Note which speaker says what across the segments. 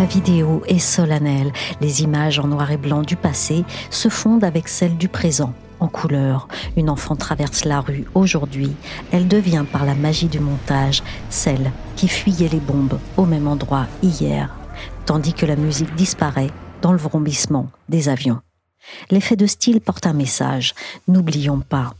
Speaker 1: La vidéo est solennelle. Les images en noir et blanc du passé se fondent avec celles du présent, en couleur. Une enfant traverse la rue aujourd'hui. Elle devient par la magie du montage celle qui fuyait les bombes au même endroit hier, tandis que la musique disparaît dans le vrombissement des avions. L'effet de style porte un message. N'oublions pas.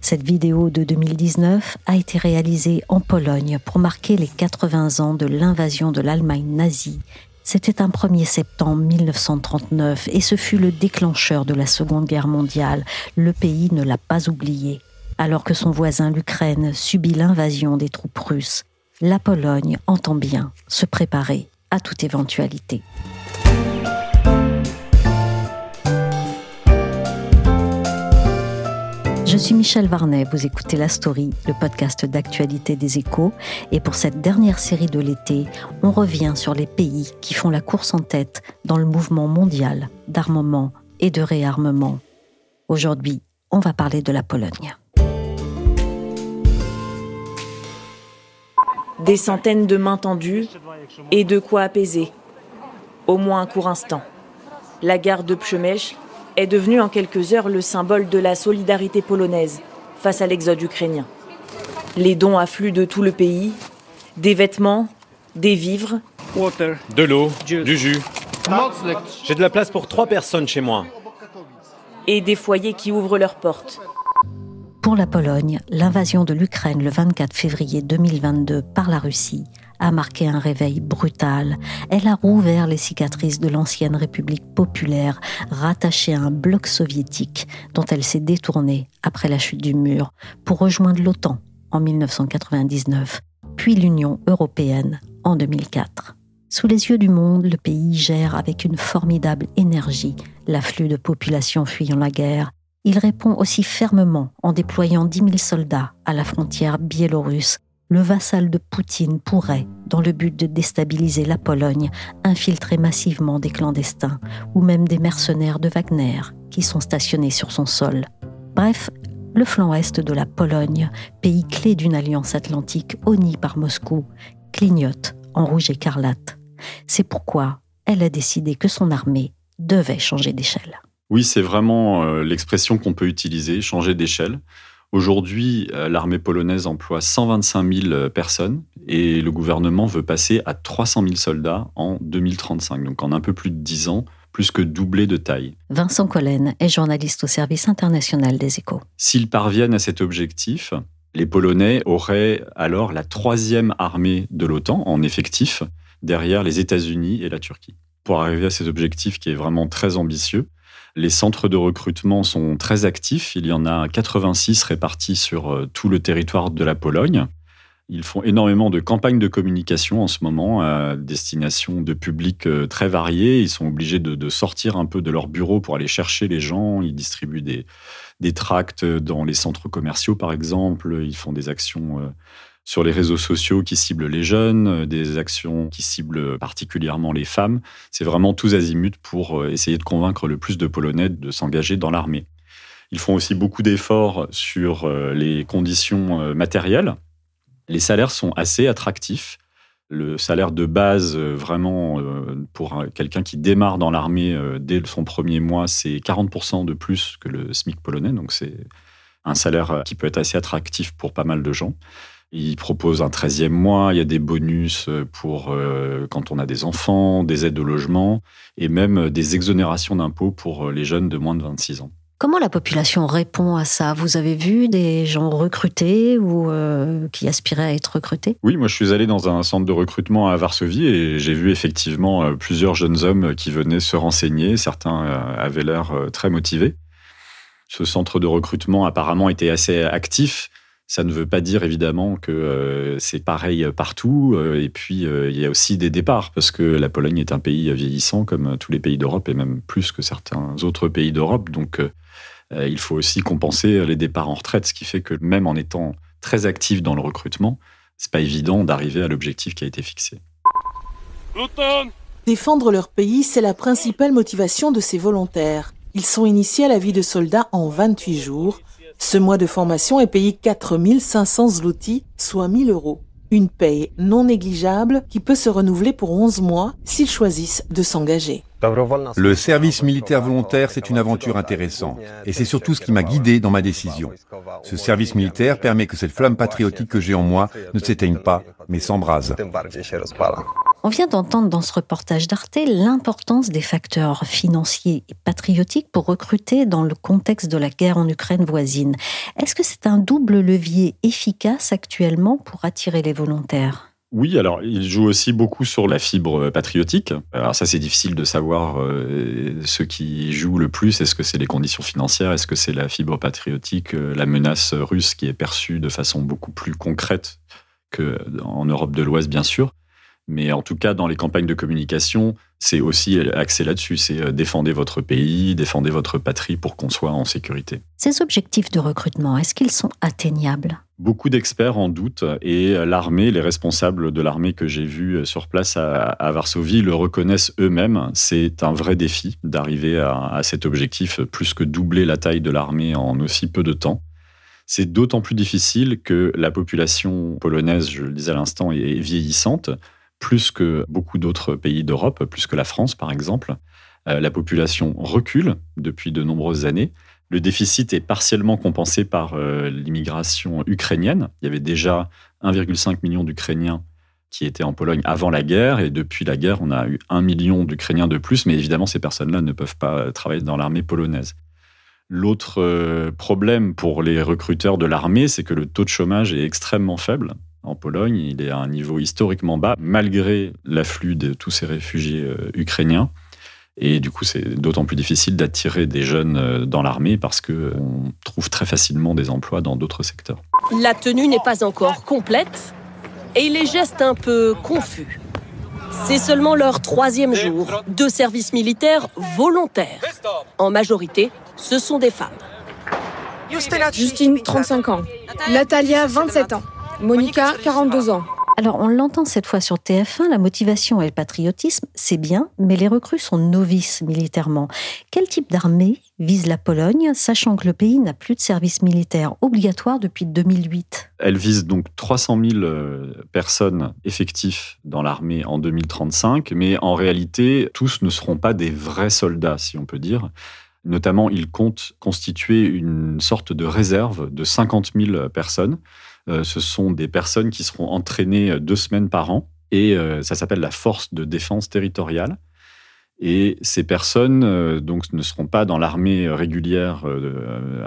Speaker 1: Cette vidéo de 2019 a été réalisée en Pologne pour marquer les 80 ans de l'invasion de l'Allemagne nazie c'était un 1er septembre 1939 et ce fut le déclencheur de la Seconde Guerre mondiale. Le pays ne l'a pas oublié. Alors que son voisin l'Ukraine subit l'invasion des troupes russes, la Pologne entend bien se préparer à toute éventualité. Je suis Michel Varnet, vous écoutez La Story, le podcast d'actualité des échos, et pour cette dernière série de l'été, on revient sur les pays qui font la course en tête dans le mouvement mondial d'armement et de réarmement. Aujourd'hui, on va parler de la Pologne.
Speaker 2: Des centaines de mains tendues et de quoi apaiser, au moins un court instant. La gare de Przemyśl est devenu en quelques heures le symbole de la solidarité polonaise face à l'exode ukrainien. Les dons affluent de tout le pays, des vêtements, des vivres,
Speaker 3: de l'eau, du jus. J'ai de la place pour trois personnes chez moi.
Speaker 2: Et des foyers qui ouvrent leurs portes.
Speaker 1: Pour la Pologne, l'invasion de l'Ukraine le 24 février 2022 par la Russie a marqué un réveil brutal. Elle a rouvert les cicatrices de l'ancienne République populaire, rattachée à un bloc soviétique dont elle s'est détournée après la chute du mur pour rejoindre l'OTAN en 1999, puis l'Union européenne en 2004. Sous les yeux du monde, le pays gère avec une formidable énergie l'afflux de populations fuyant la guerre. Il répond aussi fermement en déployant 10 000 soldats à la frontière biélorusse le vassal de Poutine pourrait, dans le but de déstabiliser la Pologne, infiltrer massivement des clandestins ou même des mercenaires de Wagner qui sont stationnés sur son sol. Bref, le flanc est de la Pologne, pays clé d'une alliance atlantique honnie par Moscou, clignote en rouge écarlate. C'est pourquoi elle a décidé que son armée devait changer d'échelle.
Speaker 4: Oui, c'est vraiment euh, l'expression qu'on peut utiliser, changer d'échelle. Aujourd'hui, euh, l'armée polonaise emploie 125 000 euh, personnes et le gouvernement veut passer à 300 000 soldats en 2035, donc en un peu plus de 10 ans, plus que doubler de taille.
Speaker 1: Vincent Collen est journaliste au service international des échos.
Speaker 4: S'ils parviennent à cet objectif, les Polonais auraient alors la troisième armée de l'OTAN en effectif, derrière les États-Unis et la Turquie. Pour arriver à cet objectif qui est vraiment très ambitieux, les centres de recrutement sont très actifs. Il y en a 86 répartis sur euh, tout le territoire de la Pologne. Ils font énormément de campagnes de communication en ce moment à destination de publics euh, très variés. Ils sont obligés de, sortir un peu de leur bureau pour aller chercher les gens. Ils distribuent des, tracts dans les centres commerciaux, par exemple. Ils font des actions euh, sur les réseaux sociaux qui ciblent les jeunes, euh, des actions qui ciblent particulièrement les femmes. C'est vraiment tous azimuts pour euh, essayer de convaincre le plus de Polonais de s'engager dans l'armée. Ils font aussi beaucoup d'efforts sur euh, les conditions matérielles. Les salaires sont assez attractifs. Le salaire de base, vraiment, pour quelqu'un qui démarre dans l'armée dès son premier mois, c'est 40% de plus que le SMIC polonais. Donc, c'est un salaire qui peut être assez attractif pour pas mal de gens. Il propose un 13e mois, il y a des bonus pour euh, quand on a des enfants, des aides au logement et même des exonérations d'impôts pour les jeunes de moins de 26 ans.
Speaker 1: Comment la population répond à ça? Vous avez vu des gens recrutés ou euh, qui aspiraient à être recrutés?
Speaker 4: Oui, moi je suis allé dans un centre de recrutement à Varsovie et j'ai vu effectivement euh, plusieurs jeunes hommes qui venaient se renseigner. Certains avaient l'air très motivés. Ce centre de recrutement apparemment était assez actif. Ça ne veut pas dire évidemment que euh, c'est pareil partout. Euh, et puis, euh, il y a aussi des départs, parce que la Pologne est un pays vieillissant, comme tous les pays d'Europe, et même plus que certains autres pays d'Europe. Donc, il faut aussi compenser les départs en retraite, ce qui fait que même en étant très actif dans le recrutement, c'est pas évident d'arriver à l'objectif qui a été fixé.
Speaker 5: Défendre leur pays, c'est la principale motivation de ces volontaires. Ils sont initiés à la vie de soldats en 28 jours. Ce mois de formation est payé 4500 zloty, soit 1000 euros. Une paye non négligeable qui peut se renouveler pour 11 mois s'ils choisissent de s'engager.
Speaker 6: Le service militaire volontaire, c'est une aventure intéressante. Et c'est surtout ce qui m'a guidé dans ma décision. Ce service militaire permet que cette flamme patriotique que j'ai en moi ne s'éteigne pas, mais s'embrase.
Speaker 1: On vient d'entendre dans ce reportage d'Arte l'importance des facteurs financiers et patriotiques pour recruter dans le contexte de la guerre en Ukraine voisine. Est-ce que c'est un double levier efficace actuellement pour attirer les volontaires?
Speaker 4: Oui, alors il joue aussi beaucoup sur la fibre patriotique. Alors ça, c'est difficile de savoir euh, ce qui joue le plus. Est-ce que c'est les conditions financières? Est-ce que c'est la fibre patriotique, euh, la menace russe qui est perçue de façon beaucoup plus concrète qu'en Europe de l'Ouest, bien sûr? Mais en tout cas, dans les campagnes de communication, c'est aussi axé là-dessus. C'est euh, défendez votre pays, défendez votre patrie pour qu'on soit en sécurité.
Speaker 1: Ces objectifs de recrutement, est-ce qu'ils sont atteignables?
Speaker 4: Beaucoup d'experts en doutent et l'armée, les responsables de l'armée que j'ai vus euh, sur place à, Varsovie le reconnaissent eux-mêmes. C'est un vrai défi d'arriver à, cet objectif, plus que doubler la taille de l'armée en aussi peu de temps. C'est d'autant plus difficile que la population polonaise, je le disais à l'instant, est vieillissante plus que beaucoup d'autres pays d'Europe, plus que la France par exemple. Euh, la population recule depuis de nombreuses années. Le déficit est partiellement compensé par euh, l'immigration ukrainienne. Il y avait déjà 1,5 million d'Ukrainiens qui étaient en Pologne avant la guerre, et depuis la guerre, on a eu 1 million d'Ukrainiens de plus, mais évidemment, ces personnes-là ne peuvent pas travailler dans l'armée polonaise. L'autre euh, problème pour les recruteurs de l'armée, c'est que le taux de chômage est extrêmement faible en Pologne. Il est à un niveau historiquement bas, malgré l'afflux de tous ces réfugiés euh, ukrainiens. Et du coup, c'est d'autant plus difficile d'attirer des jeunes euh, dans l'armée parce qu'on trouve très facilement des emplois dans d'autres secteurs.
Speaker 7: La tenue n'est pas encore complète et les gestes un peu confus. C'est seulement leur troisième jour de service militaire volontaire. En majorité, ce sont des femmes.
Speaker 8: Justine, 35 ans. Natalia, 27 ans. Monica, 42 ans.
Speaker 1: Alors, on l'entend cette fois sur TF1, la motivation et le patriotisme, c'est bien, mais les recrues sont novices militairement. Quel type d'armée vise la Pologne, sachant que le pays n'a plus de service militaire obligatoire depuis 2008
Speaker 4: Elle vise donc 300 000 euh, personnes effectives dans l'armée en 2035, mais en réalité, tous ne seront pas des vrais soldats, si on peut dire. Notamment, il compte constituer une sorte de réserve de 50 000 personnes ce sont des personnes qui seront entraînées euh, deux semaines par an et euh, ça s'appelle la force de défense territoriale. Et ces personnes donc, ne seront pas dans l'armée régulière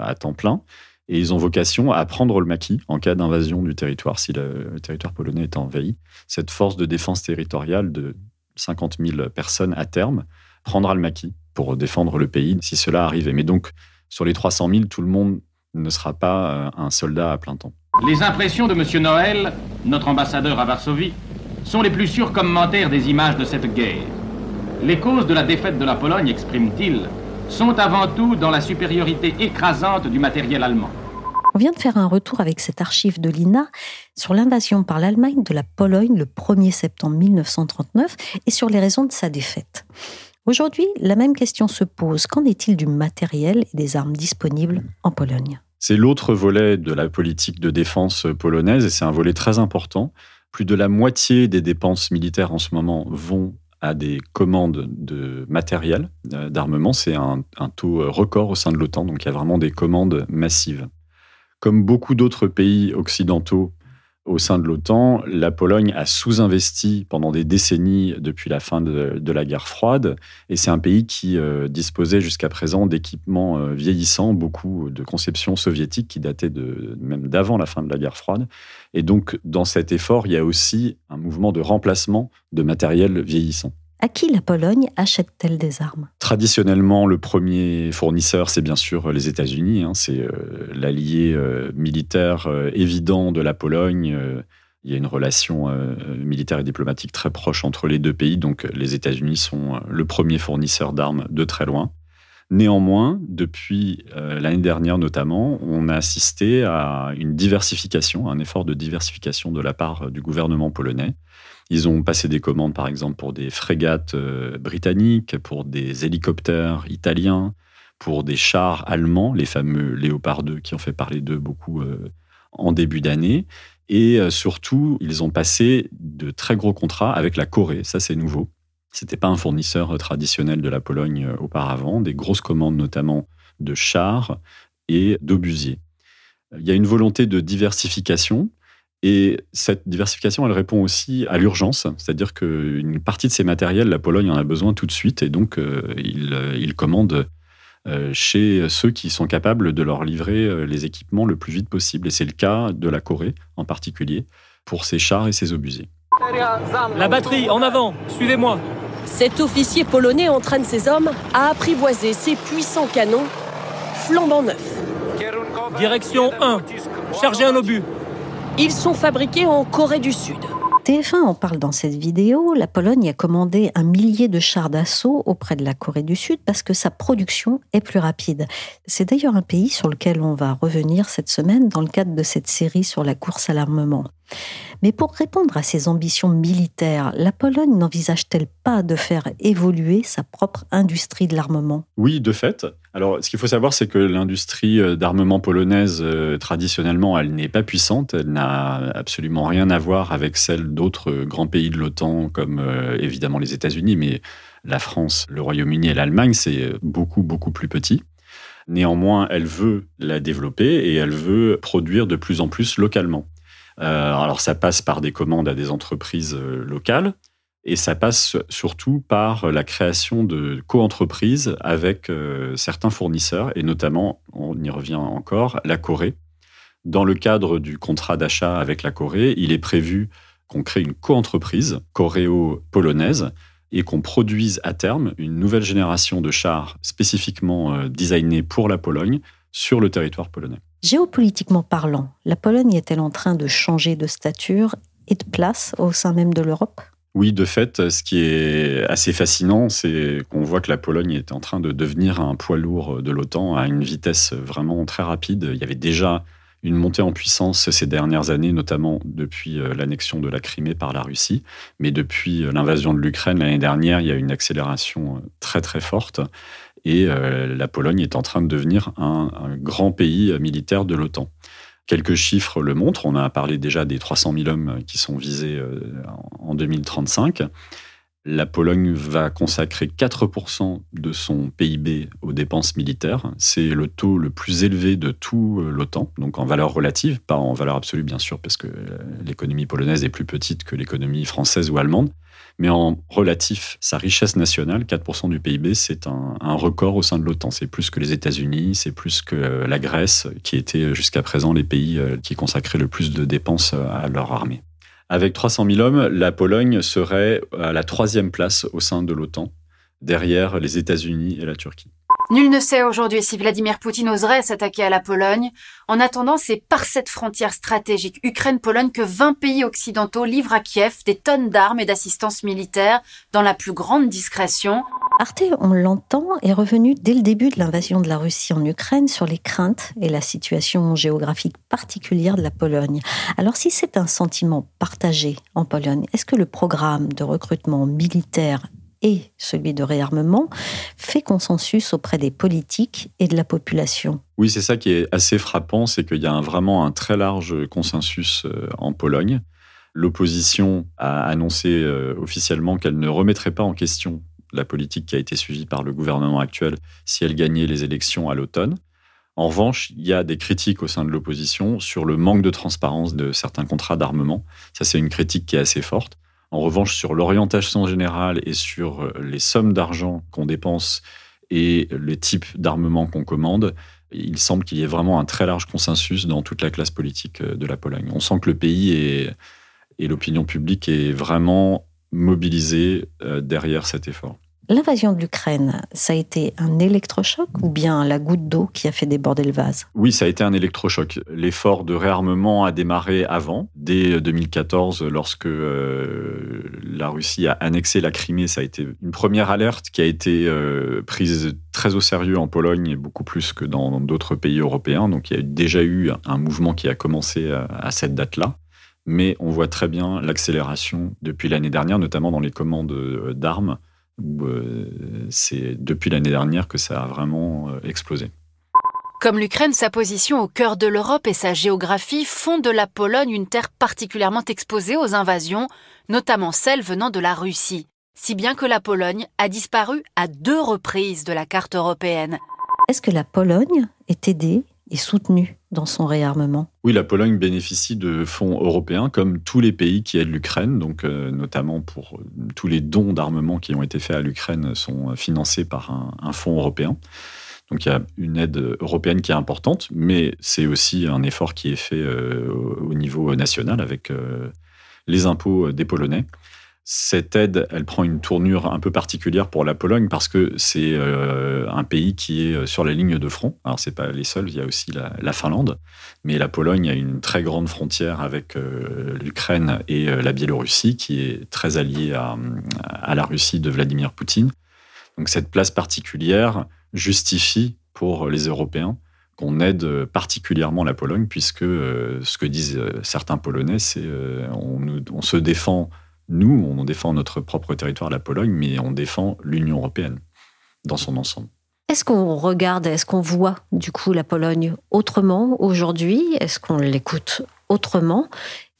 Speaker 4: à temps plein. Et ils ont vocation à prendre le maquis en cas d'invasion du territoire, si le, territoire polonais est envahi. Cette force de défense territoriale de 50 000 personnes à terme prendra le maquis pour défendre le pays si cela arrivait. Mais donc, sur les 300 000, tout le monde ne sera pas un soldat à plein temps.
Speaker 9: Les impressions de M. Noël, notre ambassadeur à Varsovie, sont les plus sûrs commentaires des images de cette guerre. Les causes de la défaite de la Pologne, exprime-t-il, sont avant tout dans la supériorité écrasante du matériel allemand.
Speaker 1: On vient de faire un retour avec cette archive de l'INA sur l'invasion par l'Allemagne de la Pologne le 1er septembre 1939 et sur les raisons de sa défaite. Aujourd'hui, la même question se pose. Qu'en est-il du matériel et des armes disponibles en Pologne?
Speaker 4: C'est l'autre volet de la politique de défense polonaise et c'est un volet très important. Plus de la moitié des dépenses militaires en ce moment vont à des commandes de matériel, euh, d'armement. C'est un, un, taux record au sein de l'OTAN, donc il y a vraiment des commandes massives. Comme beaucoup d'autres pays occidentaux au sein de l'OTAN, la Pologne a sous-investi pendant des décennies depuis la fin de, la guerre froide, et c'est un pays qui euh, disposait jusqu'à présent d'équipements euh, vieillissants, beaucoup de conceptions soviétiques qui dataient même d'avant la fin de la guerre froide. Et donc, dans cet effort, il y a aussi un mouvement de remplacement de matériel vieillissant.
Speaker 1: À qui la Pologne achète-t-elle des armes?
Speaker 4: Traditionnellement, le premier fournisseur, c'est bien sûr les États-Unis. Hein. c'est euh, l'allié euh, militaire euh, évident de la Pologne. il y a une relation militaire et diplomatique très proche entre les deux pays, donc les États-Unis sont le premier fournisseur d'armes de très loin. Néanmoins, depuis l'année dernière notamment, on a assisté à une diversification, un effort de diversification de la part du gouvernement polonais. Ils ont passé des commandes, par exemple, pour des frégates euh, britanniques, pour des hélicoptères italiens, pour des chars allemands, les fameux Léopard 2 qui ont fait parler d'eux beaucoup euh, en début d'année. Et euh, surtout, ils ont passé de très gros contrats avec la Corée. Ça, c'est nouveau. C'était pas un fournisseur traditionnel de la Pologne auparavant. Des grosses commandes, notamment de chars et d'obusiers. Il y a une volonté de diversification et cette diversification, elle répond aussi à l'urgence, c'est-à-dire qu'une partie de ces matériels, la Pologne en a besoin tout de suite, et donc euh, il, euh, euh, chez ceux qui sont capables de leur livrer les équipements le plus vite possible. Et c'est le cas de la Corée en particulier, pour ses chars et ses obusiers.
Speaker 10: La batterie, en avant, suivez-moi.
Speaker 7: Cet officier polonais entraîne ses hommes à apprivoiser ces puissants canons flambant neufs.
Speaker 10: Direction 1, chargez un obus.
Speaker 7: Ils sont fabriqués en Corée du Sud.
Speaker 1: TF1 en parle dans cette vidéo. La Pologne a commandé un millier de chars d'assaut auprès de la Corée du Sud parce que sa production est plus rapide. C'est d'ailleurs un pays sur lequel on va revenir cette semaine dans le cadre de cette série sur la course à l'armement. Mais pour répondre à ses ambitions militaires, la Pologne n'envisage-t-elle pas de faire évoluer sa propre industrie de l'armement?
Speaker 4: Oui, de fait. Alors, ce qu'il faut savoir, c'est que l'industrie euh, d'armement polonaise, euh, traditionnellement, elle n'est pas puissante. Elle n'a absolument rien à voir avec celle d'autres euh, grands pays de l'OTAN, comme évidemment les États-Unis, mais la France, le Royaume-Uni et l'Allemagne, c'est beaucoup, beaucoup plus petit. Néanmoins, elle veut la développer et elle veut produire de plus en plus localement. alors, ça passe par des commandes à des entreprises locales, et ça passe surtout par la création de co-entreprises avec euh, certains fournisseurs, et notamment, on y revient encore, la Corée. Dans le cadre du contrat d'achat avec la Corée, il est prévu qu'on crée une co-entreprise coréo-polonaise et qu'on produise à terme une nouvelle génération de chars spécifiquement euh, designés pour la Pologne sur le territoire polonais.
Speaker 1: Géopolitiquement parlant, la Pologne est-elle en train de changer de stature et de place au sein même de l'Europe?
Speaker 4: Oui, de fait, ce qui est assez fascinant, c'est qu'on voit que la Pologne est en train de devenir un poids lourd de l'OTAN à une vitesse vraiment très rapide. Il y avait déjà une montée en puissance ces dernières années, notamment depuis euh, l'annexion de la Crimée par la Russie. Mais depuis euh, l'invasion de l'Ukraine l'année dernière, il y a une accélération euh, très très forte. Et la Pologne est en train de devenir un grand pays militaire de l'OTAN. Quelques chiffres le montrent. On a parlé déjà des 300 000 hommes qui sont visés euh, en 2035. La Pologne va consacrer 4% de son PIB aux dépenses militaires. C'est le taux le plus élevé de tout euh, l'OTAN, donc en valeur relative, pas en valeur absolue bien sûr, parce que euh, l'économie polonaise est plus petite que l'économie française ou allemande. Mais en relatif, sa richesse nationale, 4% du PIB, c'est un, record au sein de l'OTAN. C'est plus que les États-Unis, c'est plus que euh, la Grèce, qui était jusqu'à présent les pays qui consacraient le plus de dépenses à leur armée. Avec 300 000 hommes, la Pologne serait à la troisième place au sein de l'OTAN, derrière les États-Unis et la Turquie.
Speaker 11: Nul ne sait aujourd'hui si Vladimir Poutine oserait s'attaquer à la Pologne. En attendant, c'est par cette frontière stratégique Ukraine-Pologne que 20 pays occidentaux livrent à Kiev des tonnes d'armes et d'assistance militaire dans la plus grande discrétion.
Speaker 1: Arte, on l'entend, est revenu dès le début de l'invasion de la Russie en Ukraine sur les craintes et la situation géographique particulière de la Pologne. Alors si c'est un sentiment partagé en Pologne, est-ce que le programme de recrutement militaire et celui de réarmement fait consensus auprès des politiques et de la population.
Speaker 4: Oui, c'est ça qui est assez frappant, c'est qu'il y a vraiment un très large consensus euh, en Pologne. L'opposition a annoncé euh, officiellement qu'elle ne remettrait pas en question la politique qui a été suivie par le gouvernement actuel si elle gagnait les élections à l'automne. En revanche, il y a des critiques au sein de l'opposition sur le manque de transparence de certains contrats d'armement. Ça, c'est une critique qui est assez forte. En revanche, sur l'orientation générale et sur euh, les sommes d'argent qu'on dépense et les types d'armement qu'on commande, il semble qu'il y ait vraiment un très large consensus dans toute la classe politique euh, de la Pologne. On sent que le pays et l'opinion publique est vraiment mobilisés derrière cet effort.
Speaker 1: L'invasion de l'Ukraine, ça a été un électrochoc ou bien la goutte d'eau qui a fait déborder le vase?
Speaker 4: Oui, ça a été un électrochoc. L'effort de réarmement a démarré avant, dès 2014, lorsque euh, la Russie a annexé la Crimée. Ça a été une première alerte qui a été euh, prise très au sérieux en Pologne et beaucoup plus que dans d'autres pays européens. Donc il y a déjà eu un mouvement qui a commencé à, cette date-là mais on voit très bien l'accélération depuis l'année dernière, notamment dans les commandes euh, d'armes euh, c'est depuis l'année dernière que ça a vraiment euh, explosé.
Speaker 11: Comme l'Ukraine, sa position au cœur de l'Europe et sa géographie font de la Pologne une terre particulièrement exposée aux invasions, notamment celles venant de la Russie, si bien que la Pologne a disparu à deux reprises de la carte européenne.
Speaker 1: Est-ce que la Pologne est aidée et soutenue dans son réarmement
Speaker 4: Oui, la Pologne bénéficie de fonds européens comme tous les pays qui aident l'Ukraine, donc euh, notamment pour euh, tous les dons d'armement qui ont été faits à l'Ukraine sont euh, financés par un, fonds européen. Donc il y a une aide européenne qui est importante, mais c'est aussi un effort qui est fait au niveau national avec les impôts des Polonais cette aide, elle prend une tournure un peu particulière pour la Pologne parce que c'est euh, un pays qui est sur la ligne de front. Alors c'est pas les seuls, il y a aussi la, Finlande, mais la Pologne a une très grande frontière avec euh, l'Ukraine et euh, la Biélorussie, qui est très alliée à, la Russie de Vladimir Poutine. Donc cette place particulière justifie pour les Européens qu'on aide particulièrement la Pologne, puisque ce que disent certains Polonais, c'est on, on se défend nous, on défend notre propre territoire, la Pologne, mais on défend l'Union européenne dans son ensemble.
Speaker 1: Est-ce qu'on regarde, est-ce qu'on voit du coup la Pologne autrement aujourd'hui? Est-ce qu'on l'écoute autrement?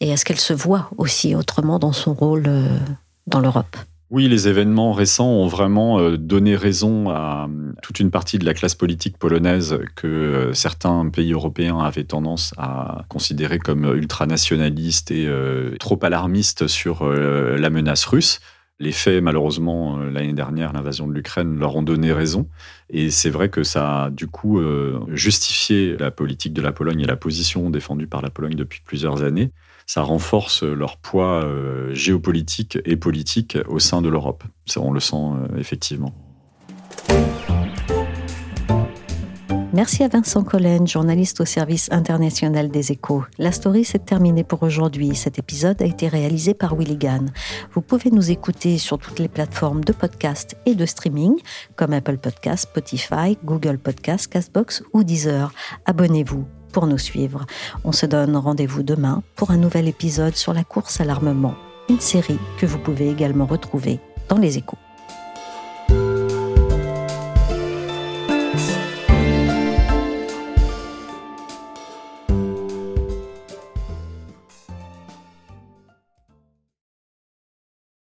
Speaker 1: Et est-ce qu'elle se voit aussi autrement dans son rôle euh, dans l'Europe?
Speaker 4: Oui, les événements récents ont vraiment euh, donné raison à euh, toute une partie de la classe politique polonaise que euh, certains pays européens avaient tendance à considérer comme ultranationalistes et trop alarmistes sur la menace russe. Les faits, malheureusement, l'année dernière, l'invasion de l'Ukraine leur ont donné raison. Et c'est vrai que ça a, du coup, justifié la politique de la Pologne et la position défendue par la Pologne depuis plusieurs années ça renforce leur poids euh, géopolitique et politique au sein de l'Europe. On le sent euh, effectivement.
Speaker 1: Merci à Vincent Collen, journaliste au service international des échos. La story s'est terminée pour aujourd'hui. Cet épisode a été réalisé par Willy Gann. Vous pouvez nous écouter sur toutes les plateformes de podcast et de streaming, comme Apple Podcasts, Spotify, Google Podcasts, Castbox ou Deezer. Abonnez-vous pour nous suivre. On se donne rendez-vous demain pour un nouvel épisode sur la course à l'armement, une série que vous pouvez également retrouver dans les échos.